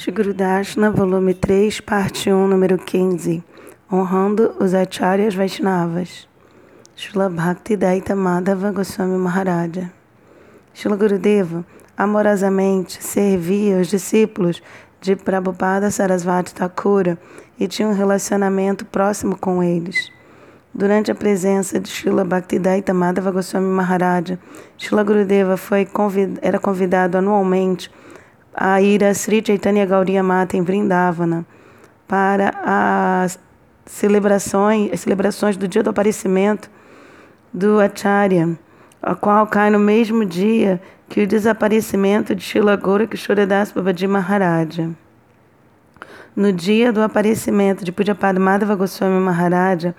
Shigurudashna, volume 3, parte 1, número 15. Honrando os Acharyas Vaishnavas. Shula Bhakti Daita Madhava Goswami Maharaja. Shula Gurudeva amorosamente servia os discípulos de Prabhupada Sarasvati Thakura e tinha um relacionamento próximo com eles. Durante a presença de Shila Bhaktidaita Madhava Goswami Maharaja, Shila Gurudeva foi convid era convidado anualmente a ir a Sri Chaitanya Gauriya Mata em Vrindavana para as celebrações, as celebrações do dia do aparecimento do Acharya, a qual cai no mesmo dia que o desaparecimento de Shila Gorakishoradas Babaji Maharaja. No dia do aparecimento de Pujapada Madhava Goswami Maharaja,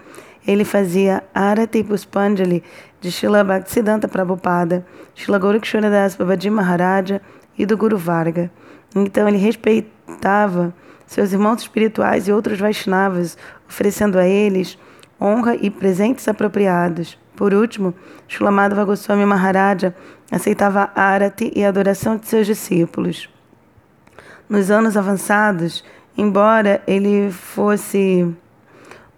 ele fazia Arati Puspanjali de Shila Bhaktisiddhanta Prabhupada, Shila Gorakishoradas Babaji Maharaja e do Guru Varga. Então ele respeitava seus irmãos espirituais e outros Vaishnavas, oferecendo a eles honra e presentes apropriados. Por último, Shulamadava Goswami Maharaja aceitava a arati e a adoração de seus discípulos. Nos anos avançados, embora ele fosse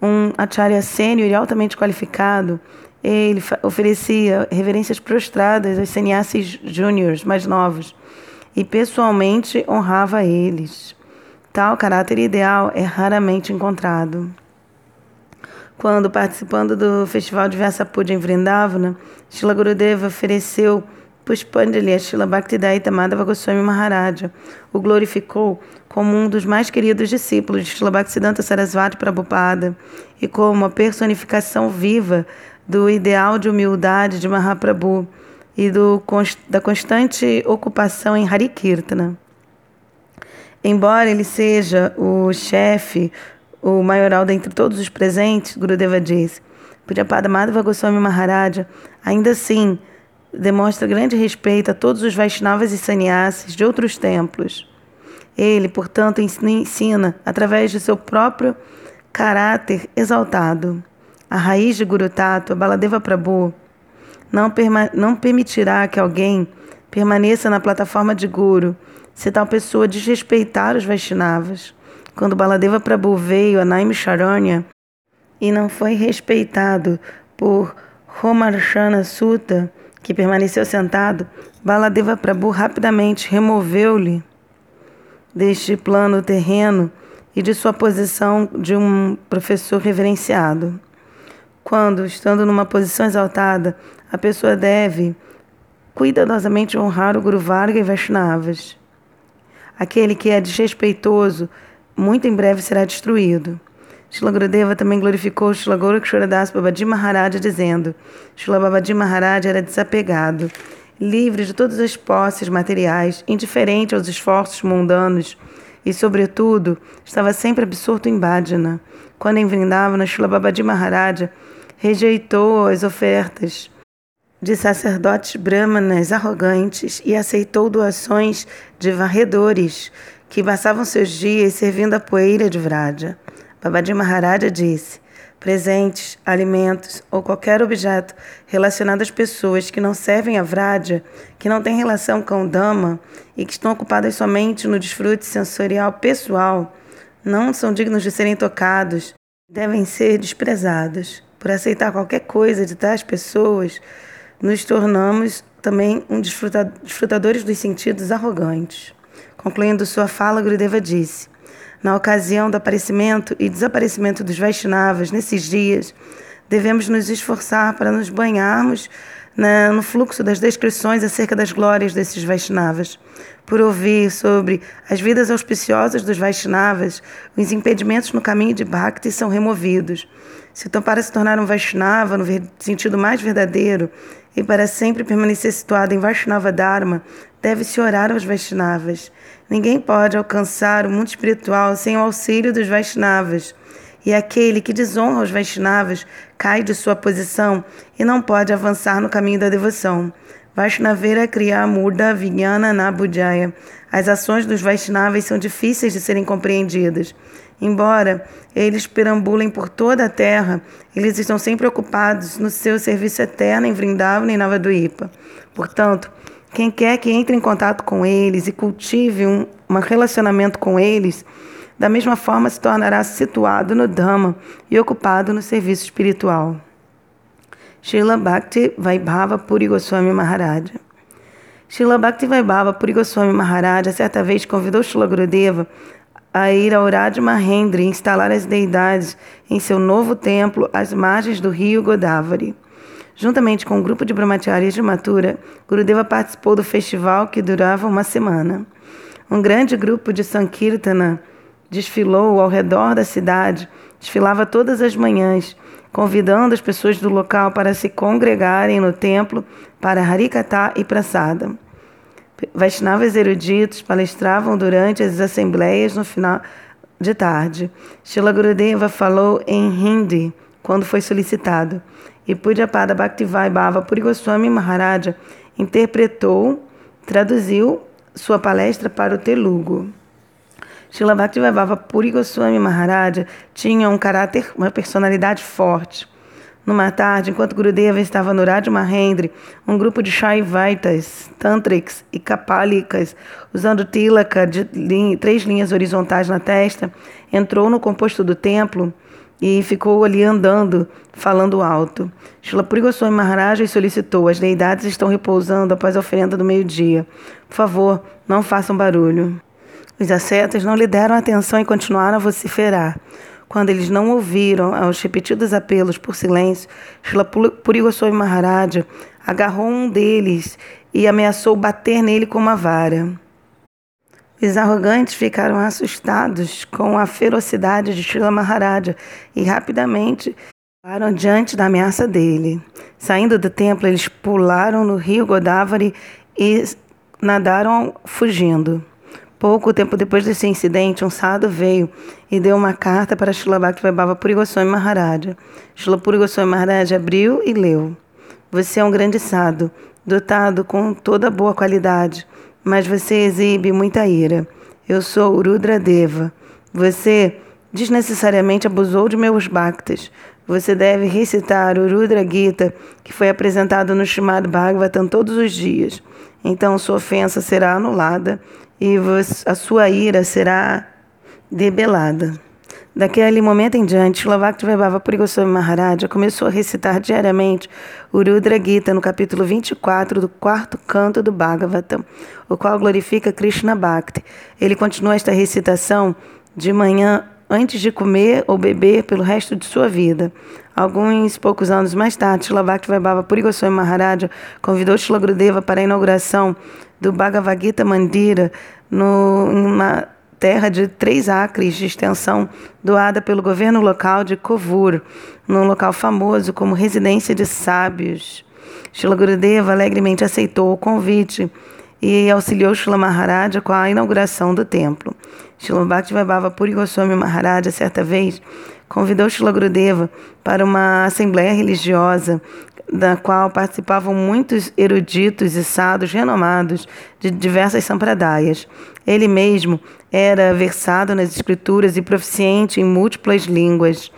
um acharya sênior e altamente qualificado, ele oferecia reverências prostradas aos sannyasis júniores mais novos e pessoalmente honrava eles. Tal caráter ideal é raramente encontrado. Quando, participando do festival de Versapuja em Vrindavana, Shila Gurudeva ofereceu Pushpanjali a Shila Bhaktidaita Madhava Goswami Maharaja, o glorificou como um dos mais queridos discípulos de Shila Bhaktisiddhanta Sarasvati Prabhupada e como a personificação viva do ideal de humildade de Mahaprabhu e do, da constante ocupação em Harikirtana. Embora ele seja o chefe, o maioral dentre todos os presentes, Gurudeva disse, Pujapada Madhava Goswami Maharaja, ainda assim demonstra grande respeito a todos os Vaishnavas e sannyasis de outros templos. Ele, portanto, ensina, através de seu próprio caráter exaltado, a raiz de Guru Tato, Baladeva Prabhu, não, não permitirá que alguém permaneça na plataforma de Guru se tal pessoa desrespeitar os Vaishnavas. Quando Baladeva Prabhu veio a Naimisharanya e não foi respeitado por Romarshana Sutta, que permaneceu sentado, Baladeva Prabhu rapidamente removeu-lhe deste plano terreno e de sua posição de um professor reverenciado. Quando, estando numa posição exaltada, a pessoa deve cuidadosamente honrar o Guru Varga e Vaishnavas. Aquele que é desrespeitoso, muito em breve será destruído. Shila Gurudeva também glorificou Shila Goraksharadas Babaji Maharaj, dizendo: Shila Babaji Maharaj era desapegado, livre de todas as posses materiais, indiferente aos esforços mundanos e, sobretudo, estava sempre absorto em bhajana. Quando em Vrindavana, Shila Babaji Maharaj rejeitou as ofertas de sacerdotes brahmanas arrogantes e aceitou doações de varredores que passavam seus dias servindo a poeira de Vraja. Babaji Maharaja disse: presentes, alimentos ou qualquer objeto relacionado às pessoas que não servem a Vraja, que não têm relação com o Dhamma e que estão ocupadas somente no desfrute sensorial pessoal, não são dignos de serem tocados, devem ser desprezados. Por aceitar qualquer coisa de tais pessoas, nos tornamos também um desfrutadores dos sentidos arrogantes. Concluindo sua fala, Gurudeva disse: Na ocasião do aparecimento e desaparecimento dos Vaishnavas nesses dias, devemos nos esforçar para nos banharmos na, no fluxo das descrições acerca das glórias desses Vaishnavas. Por ouvir sobre as vidas auspiciosas dos Vaishnavas, os impedimentos no caminho de Bhakti são removidos. Se então, para se tornar um Vaishnava no sentido mais verdadeiro, e para sempre permanecer situado em Vaishnava Dharma, deve-se orar aos Vaishnavas. Ninguém pode alcançar o mundo espiritual sem o auxílio dos Vaishnavas. E aquele que desonra os Vaishnavas cai de sua posição e não pode avançar no caminho da devoção. Vaishnavera Kriya Murda Vijnana Nabudjaya. As ações dos Vaishnavas são difíceis de serem compreendidas. Embora eles perambulem por toda a terra, eles estão sempre ocupados no seu serviço eterno em Vrindavana e Navaduipa. Portanto, Quem quer que entre em contato com eles e cultive um, um relacionamento com eles, da mesma forma se tornará situado no Dhamma e ocupado no serviço espiritual. Srila Bhakti Vaibhava Puri Goswami Maharaja Srila Bhakti Vaibhava Puri Goswami Maharaja certa vez convidou Srila Gurudeva a ir a Urad Mahendra e instalar as deidades em seu novo templo às margens do rio Godavari. Juntamente com um grupo de brahmacharis de Mathura, Gurudeva participou do festival que durava uma semana. Um grande grupo de Sankirtana desfilou ao redor da cidade, desfilava todas as manhãs, convidando as pessoas do local para se congregarem no templo para Harikata e Prasada. Vaishnavas eruditos palestravam durante as assembleias no final de tarde. Shila Gurudeva falou em Hindi quando foi solicitado e Pujapada Bhaktivai Bhava Puri Goswami Maharaja interpretou, traduziu sua palestra para o Telugu. Srila Bhaktivinoda Puri Goswami Maharaja tinha um caráter, uma personalidade forte. Numa tarde, enquanto Gurudeva estava no Radha Mahendri, um grupo de Shaivaitas, Tantrics e Kapalikas, usando tilaka de três linhas horizontais na testa, entrou no composto do templo e ficou ali andando, falando alto. Shila Puri Goswami Maharaja solicitou: As deidades estão repousando após a oferenda do meio-dia. Por favor, não façam barulho. Os ascetas não lhe deram atenção e continuaram a vociferar. Quando eles não ouviram aos repetidos apelos por silêncio, Shila Puri Goswami Maharaja agarrou um deles e ameaçou bater nele com uma vara. Os arrogantes ficaram assustados com a ferocidade de Shila Maharaja e rapidamente pararam diante da ameaça dele. Saindo do templo, eles pularam no rio Godavari e nadaram fugindo. Pouco tempo depois desse incidente, um sado veio e deu uma carta para Shila Bhaktivinoda Puri Goswami Maharaja. Shila Puri Goswami Maharaja abriu e leu. Você é um grande sado, dotado com toda boa qualidade, mas você exibe muita ira. Eu sou Rudra Deva. Você desnecessariamente abusou de meus bhaktas. Você deve recitar o Rudra Gita, que foi apresentado no Srimad Bhagavatam todos os dias. Então sua ofensa será anulada e a sua ira será debelada. Daquele momento em diante, Shlavakti Vaibhava Puri Goswami Maharaja começou a recitar diariamente o Rudra Gita no capítulo 24 do quarto canto do Bhagavatam, o qual glorifica Krishna Bhakti. Ele continua esta recitação de manhã antes de comer ou beber pelo resto de sua vida. Alguns poucos anos mais tarde, Shlavakti Vaibhava Puri Maharaja convidou Shila Grudeva para a inauguração do Bhagavad Gita Mandira, no, uma terra de três acres de extensão, doada pelo governo local de Kovur, num local famoso como residência de sábios. Shila Gurudeva alegremente aceitou o convite e auxiliou Shila Maharaja com a inauguração do templo. Shila Bhaktivinoda Puri Goswami Maharaja, certa vez, convidou Shila Gurudeva para uma assembleia religiosa da qual participavam muitos eruditos e sados renomados de diversas sampradayas. Ele mesmo era versado nas escrituras e proficiente em múltiplas línguas.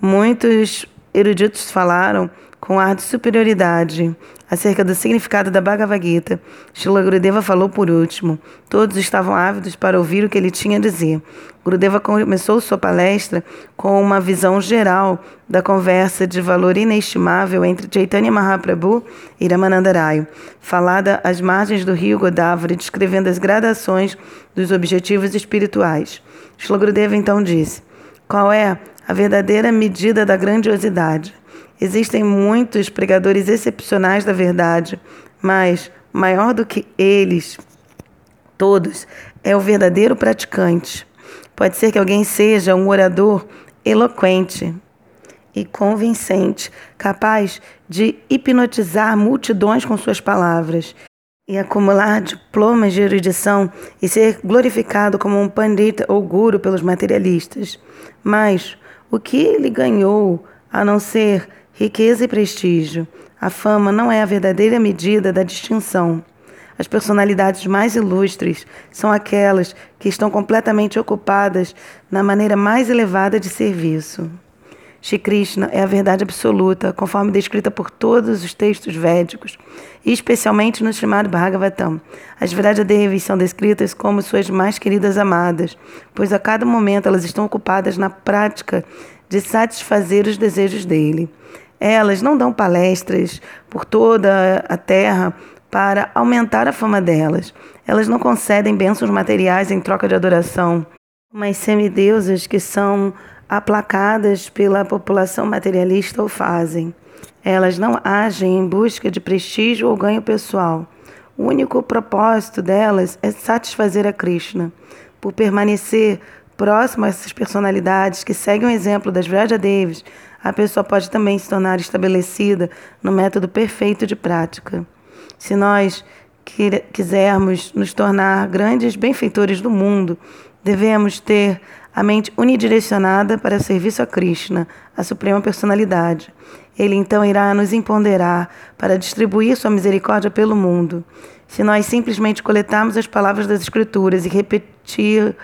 Muitos eruditos falaram com ar de superioridade acerca do significado da Bhagavad Gita. Shila Gurudeva falou por último. Todos estavam ávidos para ouvir o que ele tinha a dizer. Gurudeva começou sua palestra com uma visão geral da conversa de valor inestimável entre Chaitanya Mahaprabhu e Ramananda Rayo, falada às margens do rio Godavari, descrevendo as gradações dos objetivos espirituais. Shila Gurudeva então disse: Qual é a verdadeira medida da grandiosidade? Existem muitos pregadores excepcionais da verdade, mas maior do que eles todos é o verdadeiro praticante. Pode ser que alguém seja um orador eloquente e convincente, capaz de hipnotizar multidões com suas palavras e acumular diplomas de erudição e ser glorificado como um pandita ou guru pelos materialistas. Mas o que ele ganhou a não ser riqueza e prestígio. A fama não é a verdadeira medida da distinção. As personalidades mais ilustres são aquelas que estão completamente ocupadas na maneira mais elevada de serviço. Shri Krishna é a verdade absoluta, conforme descrita por todos os textos védicos, e especialmente no chamado Bhagavatam. As verdadeiras são descritas como suas mais queridas amadas, pois a cada momento elas estão ocupadas na prática de satisfazer os desejos dele. Elas não dão palestras por toda a terra para aumentar a fama delas. Elas não concedem bênçãos materiais em troca de adoração, mas semideusas que são aplacadas pela população materialista o fazem. Elas não agem em busca de prestígio ou ganho pessoal. O único propósito delas é satisfazer a Krishna. Por permanecer próximo a essas personalidades que seguem o exemplo das Vraja-Devis, a pessoa pode também se tornar estabelecida no método perfeito de prática. Se nós quisermos nos tornar grandes benfeitores do mundo, devemos ter a mente unidirecionada para serviço a Krishna, a Suprema Personalidade. Ele então irá nos empoderar para distribuir sua misericórdia pelo mundo. Se nós simplesmente coletarmos as palavras das Escrituras e repetir,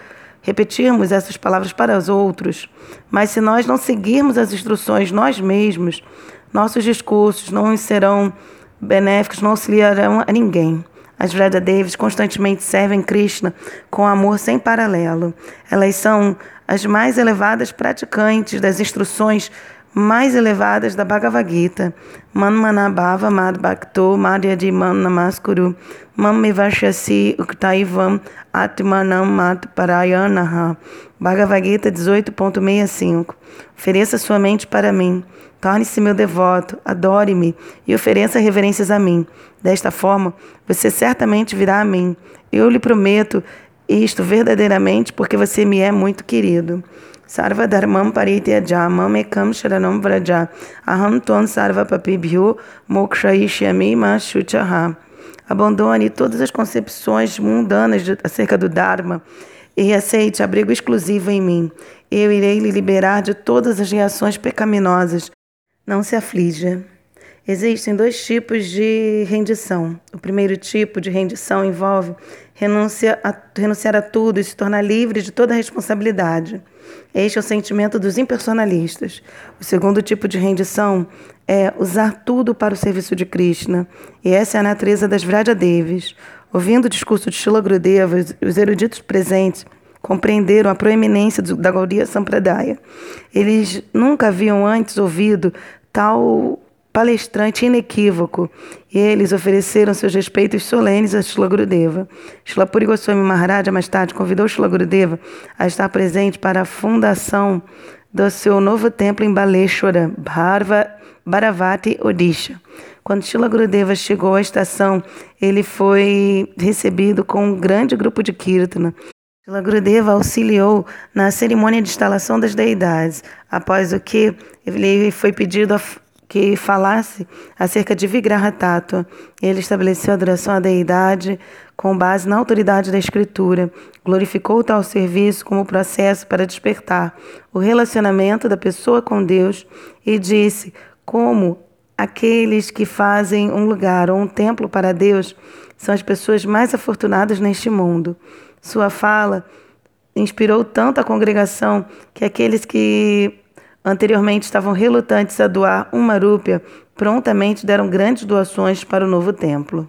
repetirmos essas palavras para os outros, mas se nós não seguirmos as instruções nós mesmos, nossos discursos não serão benéficos, não auxiliarão a ninguém. As Davis constantemente servem Krishna com amor sem paralelo. Elas são as mais elevadas praticantes das instruções mais elevadas da Bhagavad Gita. Manmanabhava Mad Bhakto Madhyadi Namaskuru Mam Mevashasi Uktaivam Atmanam Mat Parayanaha. Bhagavad Gita 18.65 Ofereça sua mente para mim. Torne-se meu devoto, adore-me e ofereça reverências a mim. Desta forma, você certamente virá a mim. Eu lhe prometo isto verdadeiramente porque você me é muito querido. Dharmam Parityaja Mamekam Sharanam Vraja Aham Ton Sarva Papibhyo Mokshayishyami Mashuchaha. Abandone todas as concepções mundanas acerca do Dharma e aceite abrigo exclusivo em mim. Eu irei lhe liberar de todas as reações pecaminosas não se aflija. Existem dois tipos de rendição. O primeiro tipo de rendição envolve renuncia a, renunciar a tudo e se tornar livre de toda responsabilidade. Este é o sentimento dos impersonalistas. O segundo tipo de rendição é usar tudo para o serviço de Krishna. E essa é a natureza das Vrajadevis. Ouvindo o discurso de Shila Gurudeva, os eruditos presentes compreenderam a proeminência da Gaudiya Sampradaya. Eles nunca haviam antes ouvido tal palestrante inequívoco, e eles ofereceram seus respeitos solenes a Shila Gurudeva. Shila Puri Goswami Maharaja, mais tarde, convidou Shila Gurudeva a estar presente para a fundação do seu novo templo em Baleshwara, Bharavati, Odisha. Quando Shila Gurudeva chegou à estação, ele foi recebido com um grande grupo de Kirtana. Shila Gurudeva auxiliou na cerimônia de instalação das deidades, após o que ele foi pedido a que falasse acerca de Vigraha. Ele estabeleceu a adoração à deidade com base na autoridade da Escritura, glorificou tal serviço como processo para despertar o relacionamento da pessoa com Deus e disse como aqueles que fazem um lugar ou um templo para Deus são as pessoas mais afortunadas neste mundo. Sua fala inspirou tanto a congregação que aqueles que anteriormente estavam relutantes a doar uma rúpia, prontamente deram grandes doações para o novo templo.